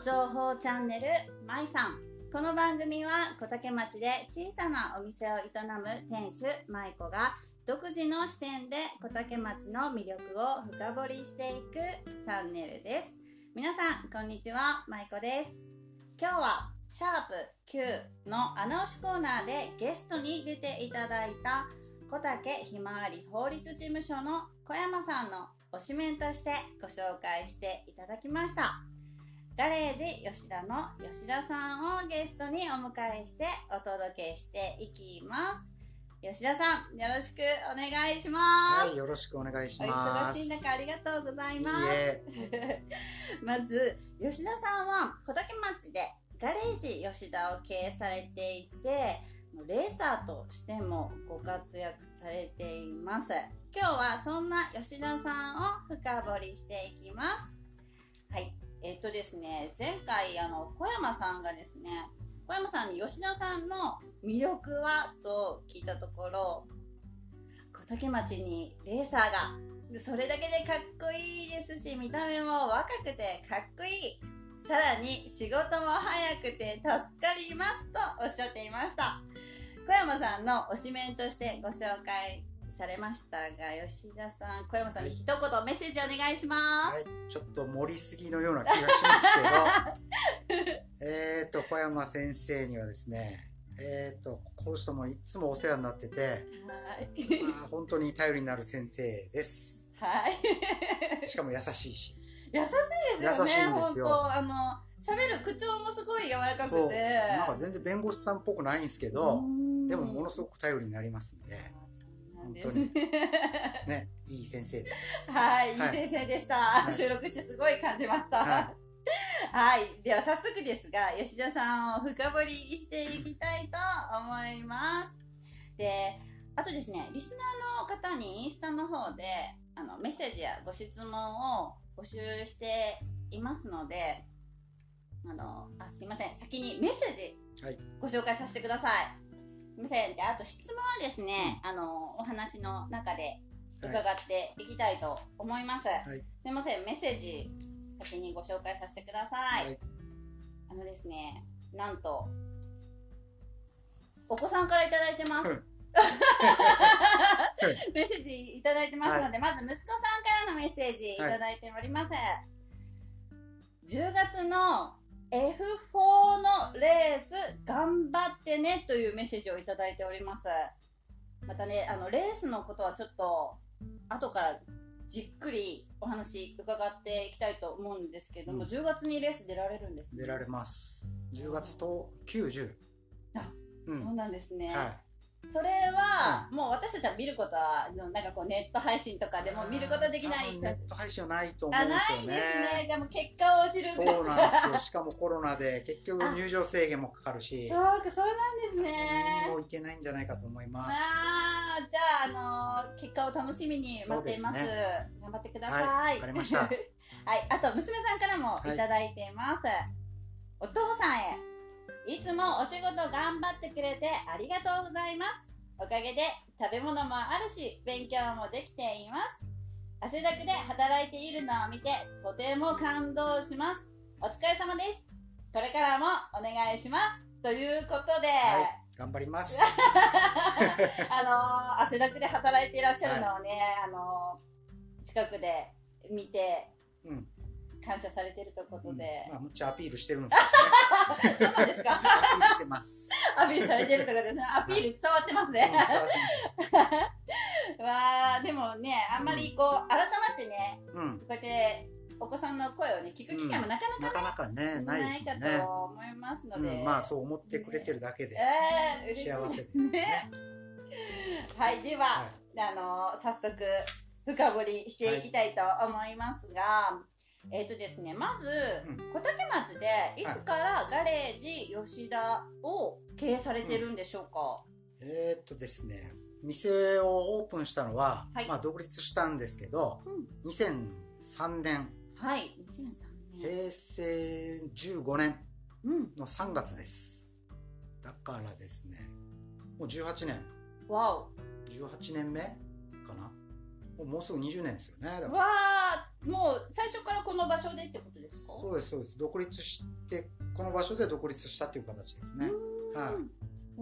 の情報チャンネルまいさん。この番組は小竹町で小さなお店を営む店主舞子が独自の視点で小竹町の魅力を深掘りしていくチャンネルです。皆さんこんにちは。舞子です。今日はシャープ Q の穴押しコーナーでゲストに出ていただいた小竹ひまわり法律事務所の小山さんの推しメンとしてご紹介していただきました。ガレージ吉田の吉田さんをゲストにお迎えしてお届けしていきます。吉田さんよろしくお願いします。はい、よろしくお願いしおます。忙しい中ありがとうございます。まず吉田さんは小竹町でガレージ吉田を経営されていてレーサーとしてもご活躍されています。今日はそんな吉田さんを深掘りしていきます。はいえっとですね前回あの小山さんがですね小山さんに吉田さんの魅力はと聞いたところ小竹町にレーサーがそれだけでかっこいいですし見た目も若くてかっこいい。さらに仕事も早くて助かりますとおっしゃっていました。小山さんの推しメンとしてご紹介されましたが吉田さん小山さんに一言メッセージお願いします、はい、ちょっと盛りすぎのような気がしますけど、えっと、小山先生にはですね、えっと、こうしたもいつもお世話になってて、はい。まあ、本当に頼りになる先生です。はい。しかも優しいし。優しいですよね優しいんですよ。あの喋る口調もすごい柔らかくて。なんか全然弁護士さんっぽくないんですけど、でもものすすごく頼りになりますんで、本当に ね、いい先生です。はい、いいはい先生でした。い収録してすごい感じました。ははいい、では早速ですが、吉田さんを深掘りしていきたいと思います。で、あとですね、リスナーの方にインスタの方で、あの、メッセージやご質問を募集していますので、あの、あ、すいません。先にメッセージはい、ご紹介させてください。ません。で、あと質問はですね、あの、お話の中で伺っていきたいと思います。はいすいません、メッセージ先にご紹介させてください。はいあのですね、なんと、お子さんからいただいてます。うん メッセージいただいてますので、まず息子さんからのメッセージいただいております。10月の F4 のレース頑張ってねというメッセージをいただいております。またね、あの、レースのことはちょっと後からじっくりお話伺っていきたいと思うんですけども、うん10月にレース出られるんですね出られます。10月と90。あうん。そうなんですね。はそれは、もう私たちは見ることは、なんかこうネット配信とかい。でも見ることはできない。ネット配信はないと思あ、うんないですよね。ですね。じゃあもう結果を知るそうなんですよ。しかもコロナで結局入場制限もかかるし、そうか、そうなんです見にね。も行けないんじゃないかと思います。ああ、じゃあ、あの結果を楽しみに待っています。す頑張ってください。はいわかりました はい、あと娘さんからもいただいています。お父さんへ、いつもお仕事頑張ってくれてありがとうございます。おかげで食べ物もあるし、勉強もできています。汗だくで働いているのを見て、とても感動します。お疲れ様です。これからもお願いします。ということで、はい、頑張ります。あのー汗だくで働いていらっしゃるのをね、あのー近くで見てうん。感謝されているということで、まあ、むっちゃアピールしてるんですけ そうなんですかどね。アピールしてます。アピールされてるということですね。アピール伝わってますうんわあ でもね、あんまりこう、改まってね、うん。こうやってお子さんの声をね、聞く機会もなかなかなかなかね、ないですかよね。と思いますので、うん、まあそう思ってくれてるだけでえー、嬉しい幸せですよね。はい、では、はあの早速深掘りしていきたいと思いますが、えっ、とですねまず、うん。小竹町でいつからガレージ吉田を経営されてるんでしょうか、えーっとですね、店をオープンしたのは、はい。まあ独立したんですけど、うん。2003年、はい2003年。平成15年うん。の3月です。だからですね、もう18年、わお。18年目もうすぐ20年ですよね。だからわあもう最初からこの場所でってことですか？そうですそうです。独立してこの場所で独立したっていう形ですね。は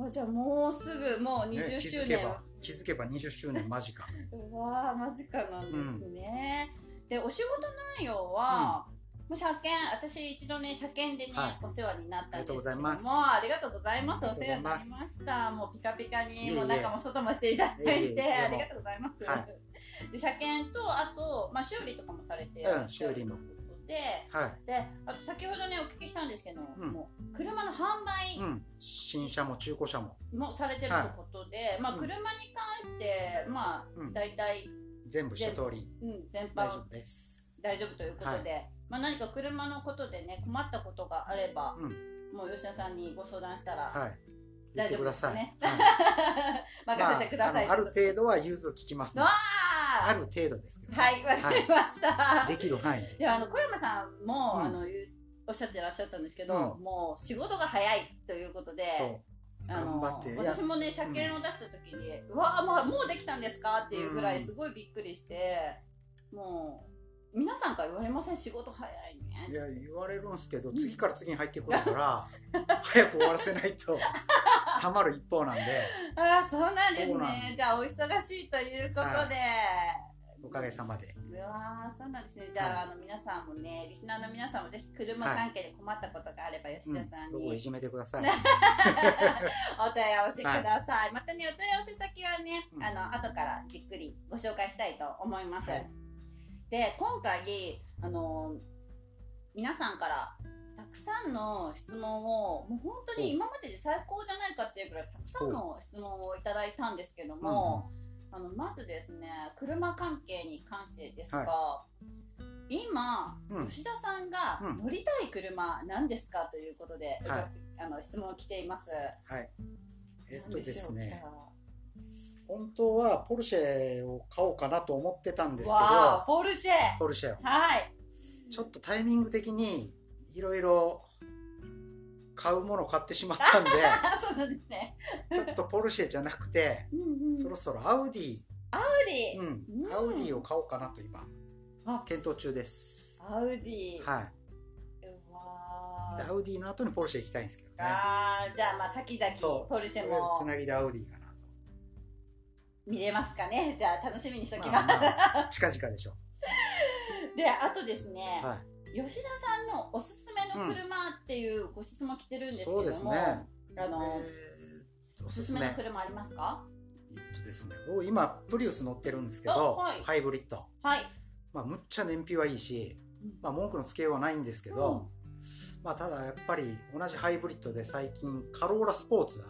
わじゃあもうすぐもうね20気周年。づけば気づけば20周年間近。うわー間近なんですね、でお仕事内容は、もう車検私一度ね車検でね、はい。お世話になったんですけどもありがとうございます。ありがとうございます。お世話になりました。もうピカピカにもう中も外もしていただいていえいえありがとうございます、はで車検とあと、まあ、修理とかもされていらっしゃるということで、はい。であと先ほどねお聞きしたんですけど、うん。もう車の販売うん。新車も中古車も。もされてるということで、まあうん。車に関してまあうん。大体、全部一通り。うん、全般大丈夫です大丈夫ということで、まあ、何か車のことでね困ったことがあれば、うん。もう吉田さんにご相談したら、はい。大丈夫ですね。はい。任せてください、まあ、ある程度は融通を聞きます、ね、わあ。る程度ですけど、ね、はいわかりました、できる範囲で。いやあの小山さんも、うん。あのおっしゃってらっしゃったんですけど、うん。もう仕事が早いということで頑張って。私もね車検を出した時に「うわあ、まあ、もうできたんですか?」っていうぐらうんいすごいびっくりして、もう皆さんから言われません。仕事早いね。いや言われるんですけど次から次に入ってくるから早く終わらせないとたまる一方なんで。ああそうなんですね。じゃあお忙しいということで、おかげさまで。うわーそうなんですね。じゃあ,、あの皆さんもねリスナーの皆さんもぜひ車関係で困ったことがあれば吉田さんに、どこいじめてください。お問い合わせください、またねお問い合わせ先はね、うん。あの後からじっくりご紹介したいと思います、はいで今回あの皆さんからたくさんの質問をもう本当に今までで最高じゃないかっていうぐらいたくさんの質問をいただいたんですけども、あのまずですね車関係に関してですが、今、うん。吉田さんがうん。乗りたい車なんですかということで、はい。あの質問来ています。はい。えっとですね本当はポルシェを買おうかなと思ってたんですけどポルシェ。ポルシェをはい。ちょっとタイミング的にいろいろ買うものを買ってしまったんであ、そうなんですね。ちょっとポルシェじゃなくてうんうん。そろそろアウディ、アウディ。うんうんアウディを買おうかなと今あ検討中ですアウディ。はいアウディの後にポルシェ行きたいんですけどねあーじゃあまあ先々ポルシェとりあえずつなぎでアウディかなと見れますかね？じゃあ楽しみにしときま、ますあまあ近々でしょ であとですね、うはい。吉田さんのおすすめの車っていうご質問来てるんですけども、そうですね。あの、えーおおすすめ。の車ありますか？えっとですね僕今プリウス乗ってるんですけあど、はい。ハイブリッド。はい。まあむっちゃ燃費はいいし、うん。まあ、文句のつけようはないんですけど、まあただやっぱり同じハイブリッドで最近カローラスポーツ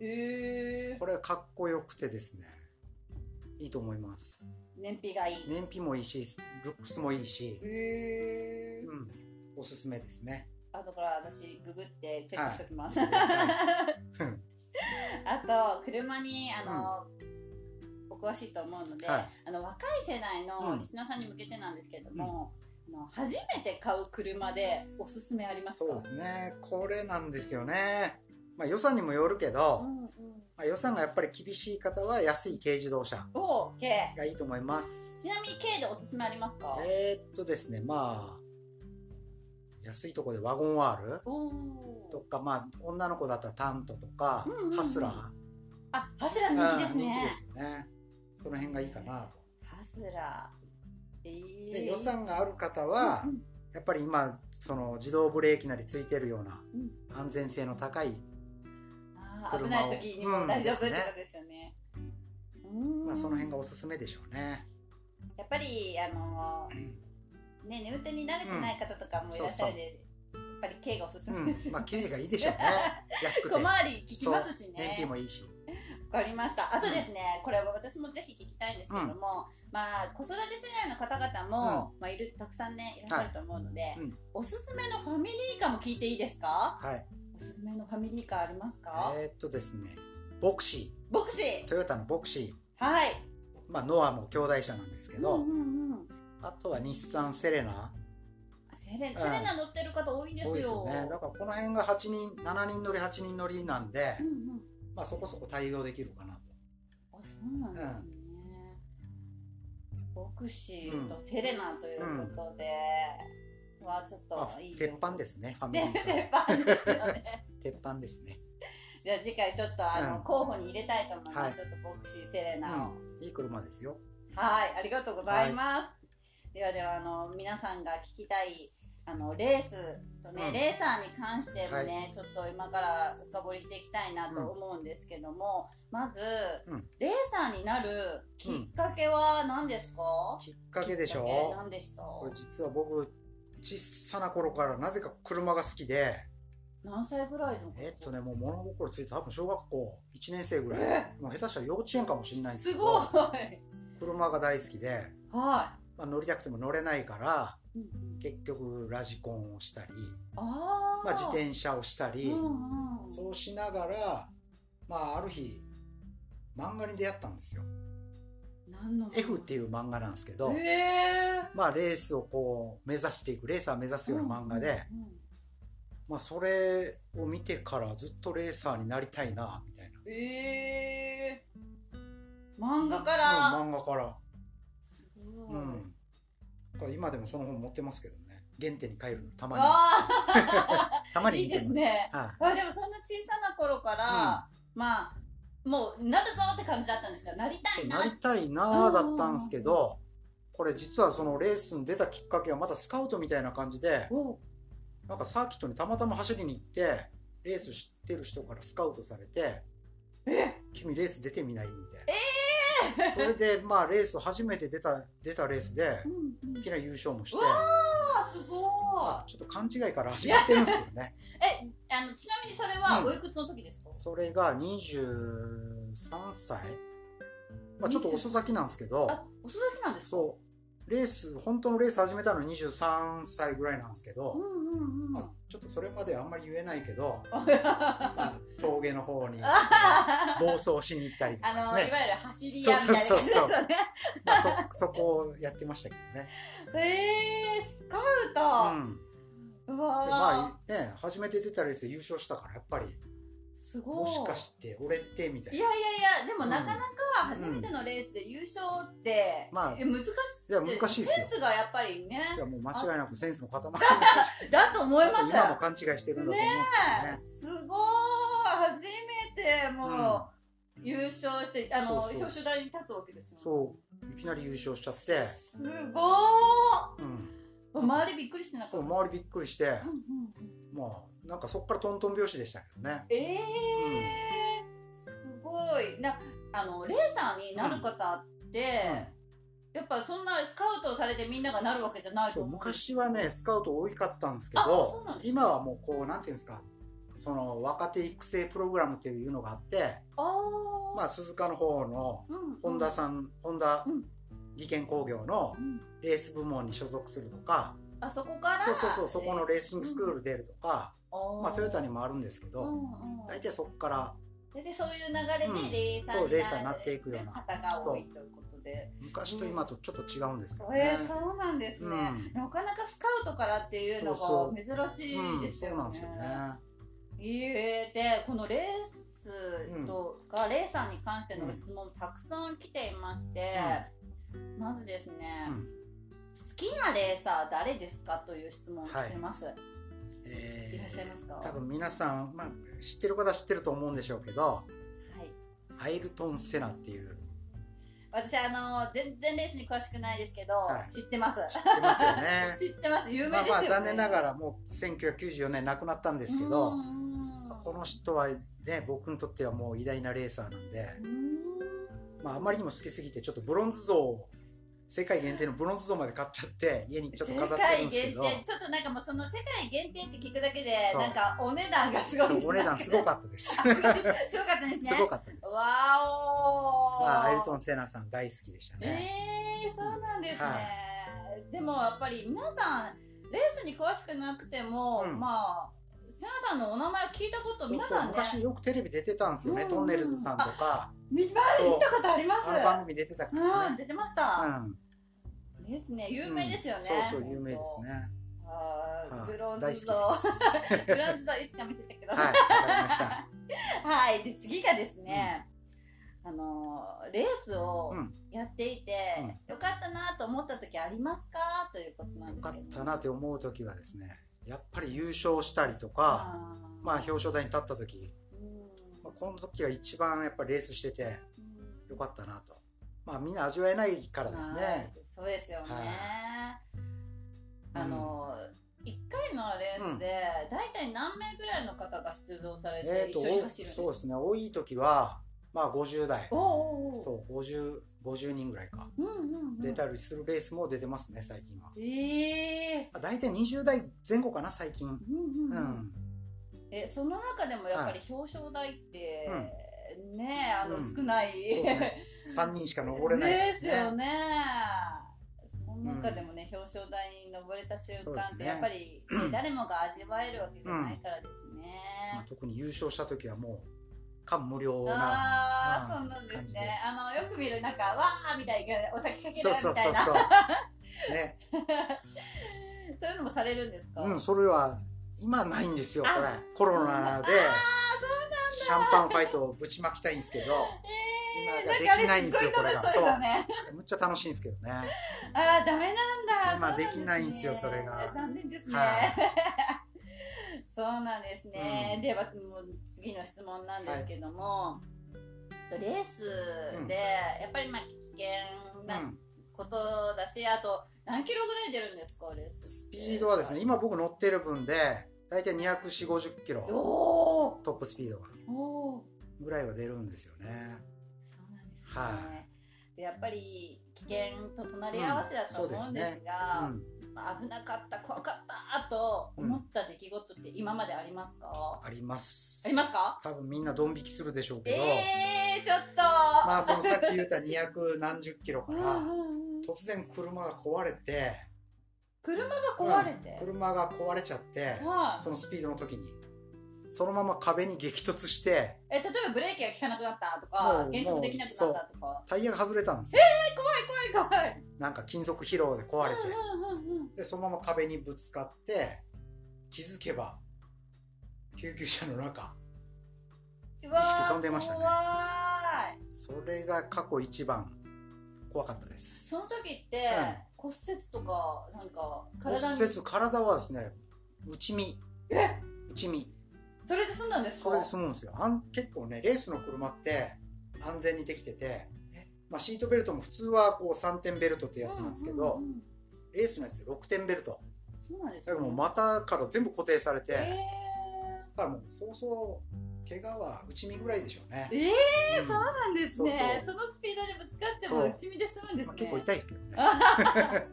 えー、これはかっこよくてですねいいと思います。燃費がいい、燃費もいいしルックスもいいし、えー。うん、おすすめですね。後から私ググってチェックしておきます、はい。あと車にあの、お詳しいと思うので、はい。あの若い世代のうん。リスナーさんに向けてなんですけれども、あの初めて買う車でおすすめありますか？そうですね。これなんですよね、まあ、予算にもよるけど、うんうん、まあ、予算がやっぱり厳しい方は安い軽自動車がいいと思います。ちなみに K でおすすめありますか？えー、っとですねまあ安いところでワゴンワールおとかまあ女の子だったらタントとか、うんうんうん。ハスラー。あハスラーうん人気ですね。人気ですよね。その辺がいいかなと。ハスラー。えー、で予算がある方は、うんうん。やっぱり今その自動ブレーキなりついてるようなうん。安全性の高い、危ない時にも大丈夫ってことですよね。うんまあ、その辺がおすすめでしょうね。やっぱりあのーね運転に慣れてない方とかもいらっしゃるんで、やっぱり軽がおすすうんめです、、まあ軽がいいでしょうね。安くて。小回り効きますし燃費ね。もいいし。わかりました。あとですね、これは私もぜひ聞きたいんですけども、まあ子育て世代の方々も、まあいるたくさんねいらっしゃると思うので、うんおすすめのファミリーカーも聞いていいですか？はい。おすすめのファミリーカーありますか？えーっとですね、ボクシボクシー、トヨタのボクシー、ー。はい。まあノアも兄弟車なんですけど、うんうんうん。あとは日産セレナセレセレナ乗ってる方多いんですよ。多いですよね。だからこの辺が8人、7人乗り、8人乗りなんでう、んうん。まあそこそこ対応できるかなと。あ、そうなんですね。ボクシーとセレナということで、はちょっまあといい鉄板ですね、ファミリーねカー。鉄板ですよね。鉄板ですね。じゃあ次回ちょっとあの、うん候補に入れたいと思います。はいちょっとボクシーセレナを。うん、いい車ですよ。はい、ありがとうございます。ではではあの皆さんが聞きたいあのレースとね、うんレーサーに関してもね、ちょっと今から深掘りしていきたいなと思うんですけども、まず、うんレーサーになるきっかけは何ですか？きっかけでしょきっかけ何でした？これ実は僕、小さな頃からなぜか車が好きで、何歳ぐらいの？えっとね、もう物心ついて多分小学校1年生ぐらい、え？もう下手したら幼稚園かもしれないんですけすごい。ど、は車が大好きで、い。まあ、乗りたくても乗れないから、うんうん結局ラジコンをしたり、ああ。まあ、自転車をしたり、うんうん、そうしながら、まあ、ある日、漫画に出会ったんですよ。何の？F っていう漫画なんですけど、へえまあ、レースをこう、目指していく、レーサー目指すような漫画で、うんうんまあ、それを見てからずっとレーサーになりたいな、みたいな。ええ漫画かうん、ら、漫画から。すごい、うん。だ今でもその本持ってますけどね。原点に帰る。たまに。あ たまに いいですねはい。ーあでもそんな小さな頃から、まあもうなるぞって感じだったんですがなりたいななりたいなーだったんですけど、これ実はそのレースに出たきっかけはまたスカウトみたいな感じで、おなんかサーキットにたまたま走りに行って、レース知ってる人からスカウトされて、君レース出てみないみたいな。それで、まあレース初めて出た、出たレースで、うんうん。いきなり優勝もして、あすごいまあちょっと勘違いから始まってるんですけどね。えあのちなみにそれはうん。おいくつの時ですか、それが23歳。まあちょっと遅咲きなんですけど、あ遅咲きなんですか？そう、レース、本当のレース始めたの23歳ぐらいなんですけど、うんうんうん。まあ、ちょっとそれまであんまり言えないけど、あ まあ、峠の方に 暴走しに行ったりとかですね。のいわゆる走り屋みたいな感じですそうそう。よね。まあ、そ、そこをやってましたけどね。えー、スカウうト、ん。うわまあね、初めて出たレースで優勝したから、やっぱり、すごい。もしかして俺ってみたいな。いやいやいやでもうん。なかなか初めてのレースで優勝って、まあえ難しい。いや難しいですよ。センスがやっぱりね。いや、もう間違いなくセンスの塊。だと思います。今も勘違いしてるんだと思うんですけどね。すごい。初めてもう、優勝してあの表彰台に立つわけですよそう、いきなり優勝しちゃって、すごうん。ー周りびっくりしてなかった？そう、周りびっくりして、うんうんうん。まあ、なんかそっからトントン拍子でしたけどね。ええすごい。なあのレーサーになる方って、やっぱそんなスカウトされてみんながなるわけじゃないと思う。昔はね、スカウト多かったんですけど今はもうこう、なんていうんですか、その若手育成プログラムっていうのがあって、まあ、鈴鹿の方のうん本田さん、本田うん。技研工業のうん。レース部門に所属するとか、あそこから？そうそうそう、そこのレーシングスクール出るとか、まあ、トヨタにももあるんですけど、大体そこから、ででそういう流れうん。でレーサーそうレーサーになっていくような方が多いということで。昔と今とちょっと違うんですけどえね。ー、そうなんですね、うん。なかなかスカウトからっていうのが珍しいですよね、うん、そうなんですよね。いいえでこのレースとか、レーサーに関しての質問たくさん来ていまして、まずですね、うん。好きなレーサー誰ですかという質問をしてます、えい、らっしゃいますか？ー、多分皆さん、まあ、知ってる方は知ってると思うんでしょうけど、はい。アイルトン・セナっていう、私あの全然レースに詳しくないですけど、はい。知ってます。知ってますよね。知ってます。有名まあですよね、まあ残念ながらもう1994年亡くなったんですけど、うんうんこの人はね、僕にとってはもう偉大なレーサーなんで、うん。まああまりにも好きすぎてちょっとブロンズ像を、世界限定のブロンズ像まで買っちゃって、家にちょっと飾ってるんですけど、世界限定ちょっとなんかもうその世界限定って聞くだけでなんかお値段がすごいお値段すごかっったです。た すごかったですね。すごかったです。わお。ー、まあ、アイルトン・セナさん大好きでしたね。えー、そうなんですね、はでもやっぱり皆さんレースに詳しくなくても、うん。まあセナさんのお名前を聞いたこと皆さんね。昔よくテレビ出てたんですよね、うんトンネルズさんとか、見見たことあります。番組出てたからうん、ですね。出てました、うん。ですね有名ですよね、うんそうそう、有名ですね。あーはい。ブロンズとです。ブロンズといつか見せてください。はい、で次がですね、あのーレースをうん。やっていて、よかったなと思った時ありますか？ということなんよかですけど。ったなって思う時はですねやっぱり優勝したりとかまあ表彰台に立った時、うん。まあ、この時が一番やっぱりレースしててうん。よかったなと。まあみんな味わえないからですね、はいそうですよね、うんあの1回のレースで大体何名ぐらいの方が出場されて一緒に走るんですか、そうですね。多い時はまあ50代。そう50 50人ぐらいか。うんうんうん、出たりするレースも出てますね最近は、ええまあ、大体20代前後かな最近。うんううん。うん。んえその中でもやっぱり表彰台って、ねあのうん。少ない、そうですね。3人しか登れない。ですよね。その中でもね、表彰台に登れた瞬間ってね。やっぱり、ね誰もが味わえるわけじゃないからですね、まあ、特に優勝した時はもう感無量なああ、うんそうなんですね。あのよく見るなんかわーみたいなお酒かけるみそうそうたいなそうそう。ね。そういうのもされるんですか、うんそれは今ないんですよこれ。あコロナでシャンパンファイトをぶちまきたいんですけどえー、今ができないんですよこれが。そう。ねむっちゃ楽しいんですけどね。ああダメなんだ。今そうできないんですよそれが。残念ですね、はいそうなんですね、うん。ではもう次の質問なんですけども、とレースうん。でやっぱりまあ危険なうんことだし、あと何キロぐらい出るんですかレーススピードはですね今僕乗ってる分で大体24050キロ。トップスピードが。ぐらいは出るんですよね。そうなんですね、はでやっぱり危険と隣り合わせだと思うんですが、うん。まあ危なかった怖かったと思った出来事って今までありますか、あります。ありますか？多分みんなドン引きするでしょうけど、えー、ちょっと。まあそのさっき言った200何十キロからうんうんうん。突然車が壊れて。車が壊れて、うん。車が壊れちゃってはい。そのスピードの時に。そのまま壁に激突して。え例えばブレーキが効かなくなったともかう減速できなくなったとか。タイヤが外れたんですよ。怖い怖い怖い。なんか金属疲労で壊れて。うんうんうんうんでそのまま壁にぶつかって気づけば救急車の中意識飛んでましたね。それが過去一番怖かったです。その時って、骨折とかなんか骨体に？折体はですね内身。内身。それで済んだんですか？それで済むんですよ。あん結構ねレースの車って安全にできてて、まあ、シートベルトも普通はこう3点ベルトってやつなんですけど、うんうんうんレースのやつで6点ベルト。そうなんですね。だからもう股から全部固定されて、えだからもうそうそう怪我は内身ぐらいでしょうね。ー、、えーうん。そうなんですね。そのスピードでぶつかってもそう。内身で済むんですね、まあ、結構痛いですけどね。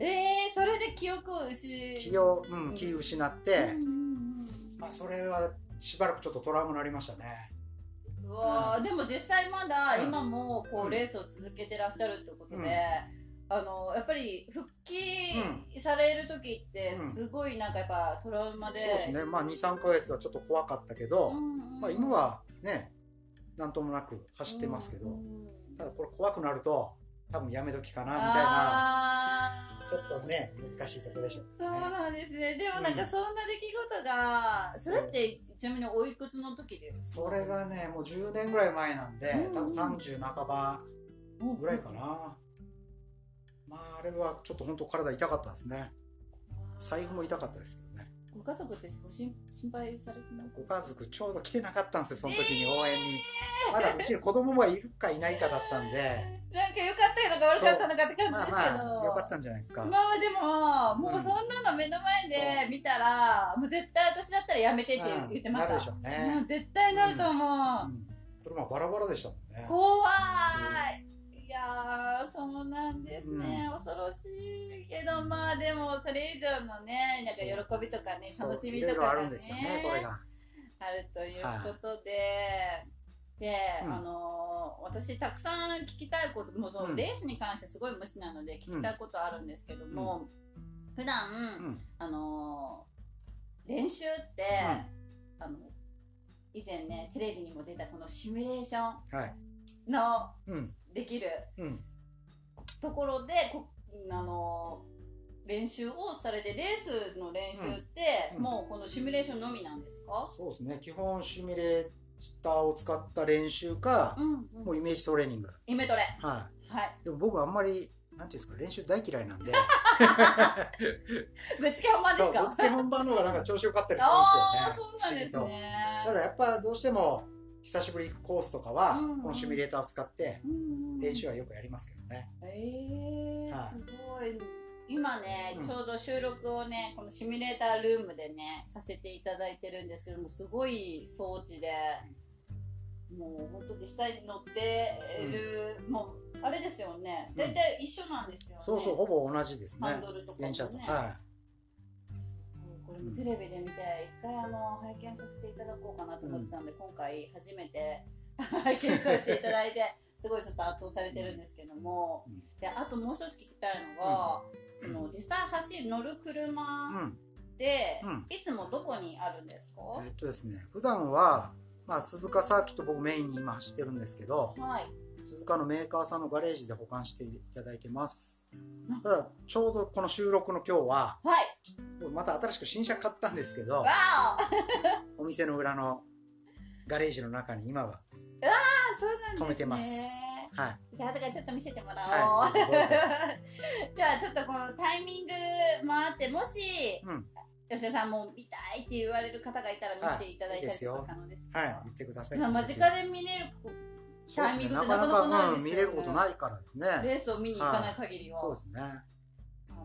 えー、それで記憶を失気を、うん、気失って、うんうんうんまあ、それはしばらくちょっとトラウマになりましたね。うわーでも実際まだうん今もこううん。レースを続けてらっしゃるってことで、うんあのやっぱり復帰うされる時ってうん。すごいなんかやっぱトラウマで、そうですね。まあ23か月はちょっと怖かったけど、うんうんまあ、今はねなんともなく走ってますけど、うんうんただこれ怖くなると多分やめ時かなみたいなちょっとね難しいところでしょうけそうなんですね。でもなんかそんな出来事が、それってちなみにおいくつの時ですそれがねもう10年ぐらい前なんでうん。多分30半ばぐらいかなな、まああれはちょっと本当体痛かったですね。財布も痛かったですけどね。ご家族ってご心心配されてないご家族ちょうど来てなかったんですよその時に応援に、まだうちに子供がいるかいないかだったんで。なんか良かったのか悪かったのかって感じまあですけど、まあよかったんじゃないですか、まあでも、もうそんなの目の前で見たら、もう絶対私だったらやめてってうん言ってました。なるでしょうね。もう絶対なると思う。うん、車バラバラでしたもんね。怖い。いやー、そうなんですね、恐ろしいけど、まあでも、それ以上のね、なんか喜びとかね、楽しみとかがねんですよねこれが。あるということで、で、うん。あのー私たくさん聞きたいこともうそのうん。レースに関してすごい無知なので聞きたいことあるんですけども、普段、うん。あのー練習って、あの以前ねテレビにも出たこのシミュレーショはい。ンのうんできるうんところでこあのー練習をされてレースの練習って、うんもうこのシミュレーションのみなんですか、そうですね基本シミュレーターを使った練習か、うんう。もうんイメージトレーニング。イメトレ。ははい。い。でも僕あんまり、なんていうんですか、練習大嫌いなんで、ぶっつけ本番ですか？ぶっつけ本番の方がなんか調子良かったりするんですよね。そうなんですね。ただやっぱどうしても、久しぶり行くコースとかは、うんうんこのシミュレーターを使って、うんうん練習はよくやりますけどね。えー、はいすごい。今ね、うんちょうど収録をね、このシミュレータールームでね、させていただいてるんですけども、すごい装置で、もう本当実際に乗ってる、もう、あれですよね、大体一緒なんですよね。そうそう、ほぼ同じですねハン。ドルとかもね。電車と。はテレビで見て、一回あの拝見させていただこうかなと思ってたので、今回初めて 拝見させていただいて、すごいちょっと圧倒されてるんですけども、うん。であともう一つ聞きたいのが、その実際走る乗る車ん。で、うん。いつもどこにあるんですか、えっとですね、普段は、まあ、鈴鹿サーキット僕メインに今走ってるんですけど、はい。鈴鹿のメーカーさんのガレージで保管していただいてますうん。ただ、ちょうどこの収録の今日は、はい。また新しく新車買ったんですけど お店の裏のガレージの中に今は、あ、そうなんですね。止めてますはい。じゃあ、だからちょっと見せてもらおう。はいどう じゃあ、ちょっとこのタイミングもあって、もし、うん。吉田さんも見たいって言われる方がいたら見ていただいたりとか可能ですか、はい。言ってください。まあ間近で見れる。タイミングってなかなか、で見れることないからですね。レースを見に行かない限りは、そうですね。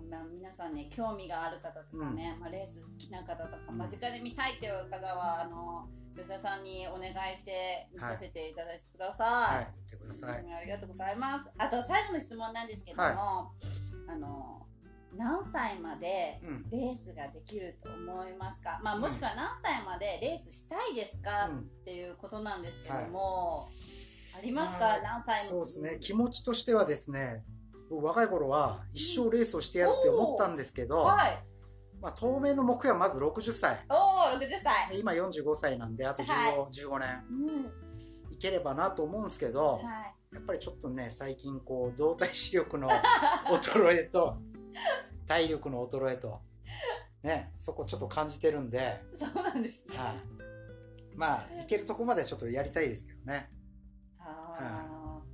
まあ、皆さんね興味がある方とかね、まあ、レース好きな方とかうん。間近で見たいっていう方はあの吉田さんにお願いして見させていただいてください、はい。言ってください。うんありがとうございます。あと最後の質問なんですけども、はあの何歳までうん。レースができると思いますか、まあ、もしくは何歳までレースしたいですか、うん。っていうことなんですけども、ありますか、まあ何歳そうですね。気持ちとしてはですね、僕若い頃は一生レースをしてやるって思ったんですけど、はいまあ、当面の目標はまず60歳。おお60歳で今45歳なんで、あと15、は15年うんいければなと思うんですけど、はいやっぱりちょっとね、最近こう、動体視力の 衰えと、体力の衰えと、ね、そこちょっと感じてるんで、そうなんですね。はい。まあ、いけるとこまでちょっとやりたいですけどね。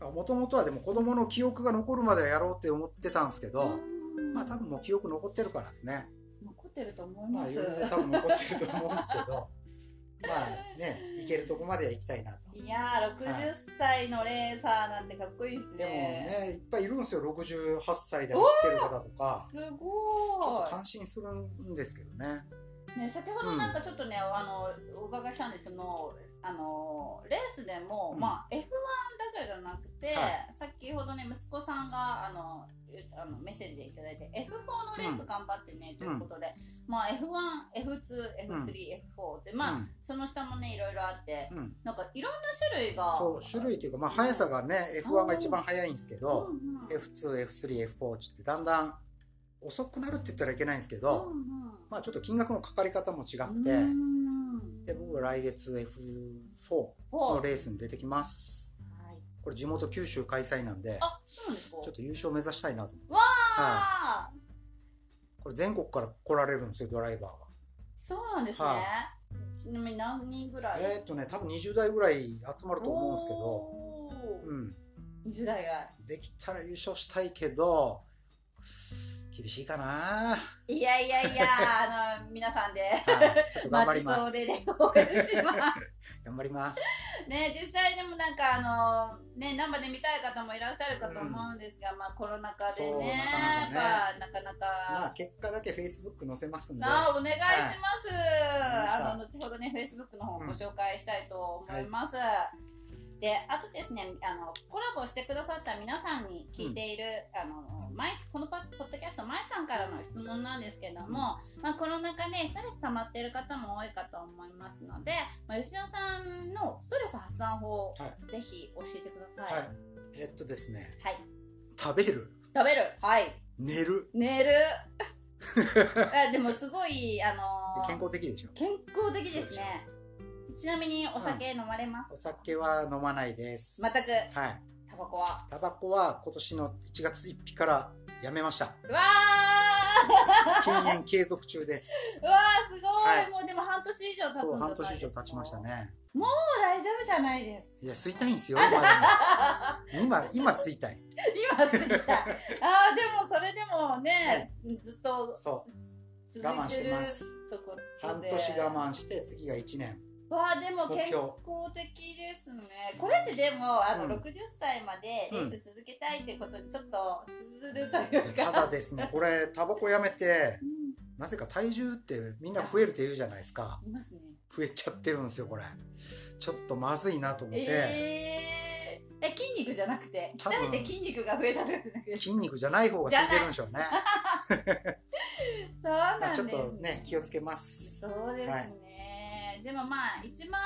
あもともとはでも子供の記憶が残るまではやろうって思ってたんですけーど、うんまあ多分もう記憶残ってるからですね。残ってると思いまあます。余裕で多分残ってると思うんですけど、まあね、いけるとこまでは行きたいなと。いやー、60歳のレーサーなんてかっこいいですでもね。ね、いっぱいいるんですよ、68歳で走ってる方とか。すちょっごと感心するんですけどね。い。ね、先ほどなんかちょっとね、あの、お伺いしたんですけど、あの、レースでも、うん。まあ、F1 だけじゃなくて、は先ほどね、息子さんが、あの、えあのメッセージでいただいて F4 のレース頑張ってね、ということで、まあ F1、F2、F3、F4 ってまあ、うん。その下もねいろいろあってうん。なんかいろんな種類がそう、種類っていうか、まあ速さがね、F1 が一番速いんですけど、うんうん F2、F3、F4 ってだんだん遅くなるって言ったらいけないんですけど、うんうん。まあちょっと金額のかかり方も違って、うんで、僕は来月 F4 ほう。のレースに出てきます。はい。これ地元九州開催なんで、あそうなんですか？ちょっと優勝目指したいなと思って。わあ、これ全国から来られるんですよ、ドライバーが。そうなんですね、はちなみに何人ぐらい？えーっとね、多分20代ぐらい集まると思うんですけど、うん。20代ぐらい。できたら優勝したいけど、厳しいかな。はいやいやいや あの皆さんで頑張ります。頑張ります。ね実際でもなんかあのね生で見たい方もいらっしゃるかと思うんですが、まあコロナ禍でねなかなかねやっぱなかなまあか。結果だけ Facebook 載せますんで。なあお願いします、わかりましたあの後ほどね Facebook の方をご紹介したいと思います、であとですねあのコラボしてくださった皆さんに聞いている、あのマイこのパポッドキャストマイさんからの質問なんですけども、まあ、コロナ禍でストレス溜まっている方も多いかと思いますので、まあ、吉野さんのストレス発散法をはぜひ教えてください。はい。えっとですね、はい。食べる、食べる。はい。寝る、寝る。あでもすごいあのー健康的でしょ？健康的ですねちなみにお酒飲まれます？お酒は飲まないです。全く？はい。タバコは？タバコは今年の1月1日からやめました。うわ禁煙継続中です。ー うわーすごい、はいもうでも半年以上経つそう、半年以上経ちましたね。もう大丈夫じゃないです。いや吸いたいんですよ 今でも今今吸いたい今過ぎた。ああ、でもそれでもね、ずっとそう続我慢しいてますとこ半で。年我慢して次が1年わあでも健康的ですね。これってでもあの、うん。60歳までレース続けたいってことにちょっと通ずるというか。ただですねこれタバコやめてうん。なぜか体重ってみんな増えるって言うじゃないですか。いますね。増えちゃってるんですよこれ。ちょっとまずいなと思って、えー、え筋肉じゃなくて？鍛えて筋肉が増えたとかじゃなくて？筋肉じゃない方がついてるんでしょうね。そうなんですまあちょっとね気をつけます。そうですね、はいでもまあ一番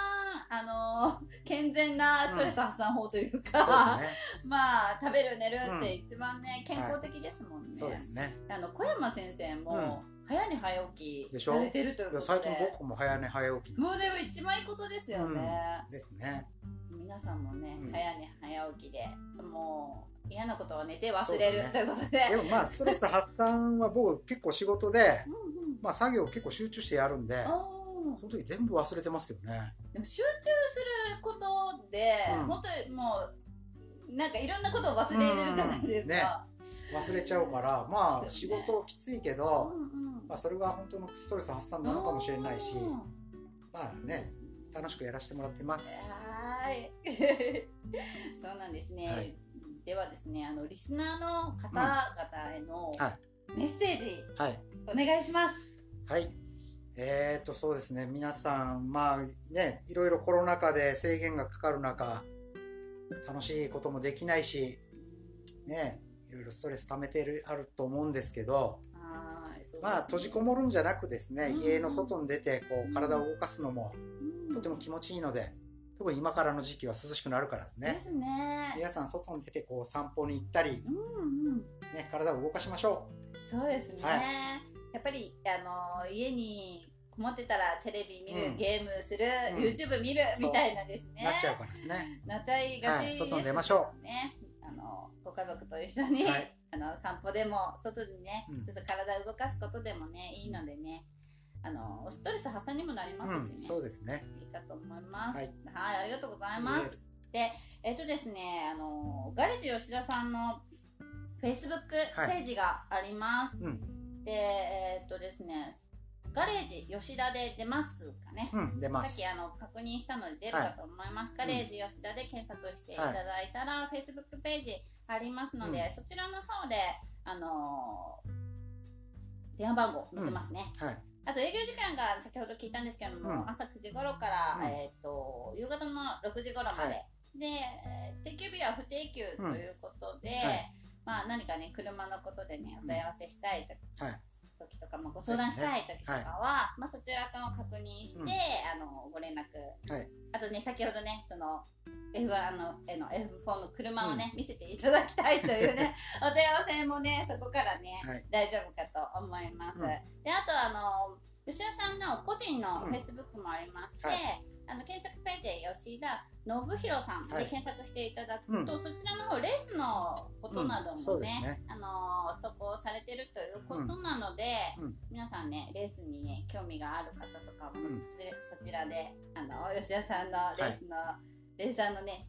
あの 健全なストレス発散法というか、ですね。まあ食べる寝るって一番ね、健康的ですもんね、そうですね。あの小山先生も、早寝早起きされてるということで。最近僕も早寝早起きもうでも一番いいことですよね、ですね。皆さんもね、うん。早寝早起きでもう嫌なことは寝て忘れる、ね。ということで。でもまあストレス発散は僕結構仕事でうんうん。まあ作業結構集中してやるんでその時全部忘れてますよね。でも集中することで、うん。本当にもうなんかいろんなことを忘れるじゃないですか。忘れちゃうからまあ仕事きついけうんど、うん。まあ、それが本当のストレス発散なのかもしれないしうん。まあね楽しくやらせてもらってます。はーい。そうなんですね。はい。ではですね、あのリスナーの方々へのはメッセージはい。お願いします。はいえー、とそうですね。皆さんまあねいろいろコロナ禍で制限がかかる中楽しいこともできないしねいろいろストレス溜めてるあると思うんですけどね。まあ閉じこもるんじゃなくですねうん。家の外に出てこう体を動かすのもうん。とても気持ちいいので特に今からの時期は涼しくなるからですね。ですね。皆さん外に出てこう散歩に行ったり、うんうん。ね、体を動かしましょそうですね。はいぱりあの家にこもってたらテレビ見る、うんゲームする、うん YouTube 見るみたいなですう、ね。なっちゃうからですねなっちゃいがちですはい外に出ましょうね。あのご家族と一緒に、はいあの散歩でも外にね、うんちょっと体を動かすことでもねいいのでね。あのストレス発散にもなりますしね。うん、そうですねいいかと思います。はいはい、ありがとうございます。で、えっ、とですね、あのガレージ吉田さんの Facebook はいページがあります。うんで、えっ、とですね、ガレージ吉田で出ますかね。うん出ます。さっきあの確認したので出るかと思います。ガレージ吉田で検索していただいたら、Facebook ページありますので、うん。そちらの方で、あの電話番号載ってますね。はい。あと営業時間が先ほど聞いたんですけども、うん。朝9時頃から、うん。えっ、と夕方の6時頃まで、はい。でえー定休日は不定休ということで、はいまあ何かね車のことでねお問い合わせしたいとはい。時とか、まあ、ご相談したい時とかは、まあそちらから確認して、うん。あのご連絡、はい。あとね先ほどねその F1 のへの F4 の車をね、見せていただきたいというね お問い合わせもねそこからね、はい。大丈夫かと思います。うん。であとあの吉田さんの個人のうん。フェイスブックもありまして、はい。あの検索ページで吉田信弘さんではい。検索していただくと、そちらの方レースのことなどもね,、ですね。あの投稿されてるということなので、うん。皆さんねレースにね興味がある方とかも、うん。そそちらであの吉田さんのレースの、レーサーのね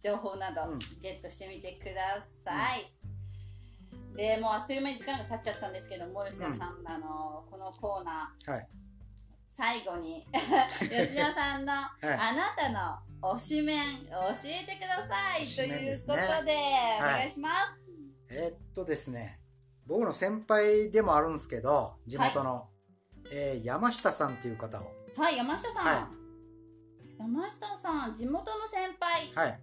情報などうん。ゲットしてみてください。でもうあっという間に時間が経っちゃったんですけども吉田さん、あのこのコーナー、はい。最後に 吉田さんの、あなたの推しメン教えてくださいということで、お願いします。えーっとですね僕の先輩でもあるんですけど地元の、えー山下さんっていう方を。はい、山下さん。は山下さん、地元の先輩はい、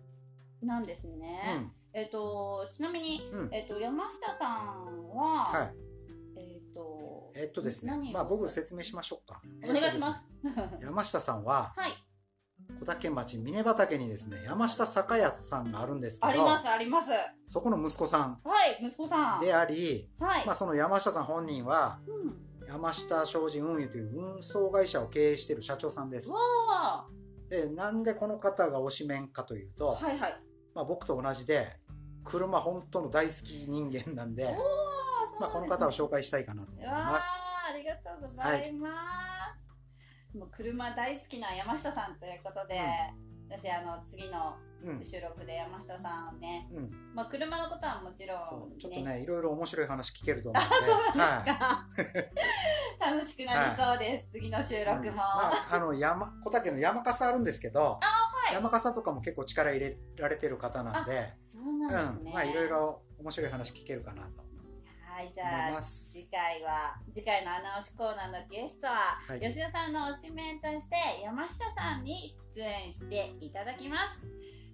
なんですね。うんえっ、と、ちなみに、うんえっ、と、山下さんは、はいえっ、と、えーっとですねまあ僕説明しましょうかお願いします。えーっとですね 山下さんははい、小竹町峰畑にですね山下酒屋さんがあるんですけどあります、あります。そこの息子さんはい、息子さん。であり、はい。まあ、その山下さん本人はうん。山下商事運輸という運送会社を経営している社長さんですわでなんでこの方が推しメンかというと、ー。はいはい。まあ、僕と同じで車本当の大好き人間なんでまあ、この方を紹介したいかなと思いわます。ーありがとうございます。もう車大好きな山下さんということで、私あの次のうん。収録で山下さんね、うん。まあ車のことはもちろん、そう。ちょっとねいろいろ面白い話聞けると思うので。そうはい。楽しくなりそうです、次の収録も、うん。まあ、あの山小竹の山笠あるんですけど、い山笠とかも結構力入れられてる方なんで。そうなんですね、うん、まあいろいろ面白い話聞けるかなと。はいじゃあ次回は次回の穴押しコーナーのゲストは、はい。吉田さんの推しメンとして山下さんに出演していただきます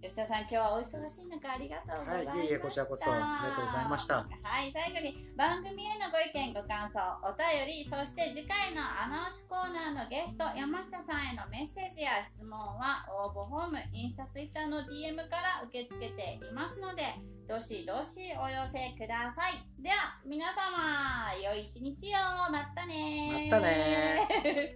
吉田さん今日はお忙しい中ありがとうございました、はいいえいえこちらこそありがとうございました。はい最後に番組へのご意見ご感想お便りそして次回の穴押しコーナーのゲスト山下さんへのメッセージや質問は応募フォームインスタツイッターの DM から受け付けていますのでどしどしお寄せください。では皆様良い一日を。またねまたね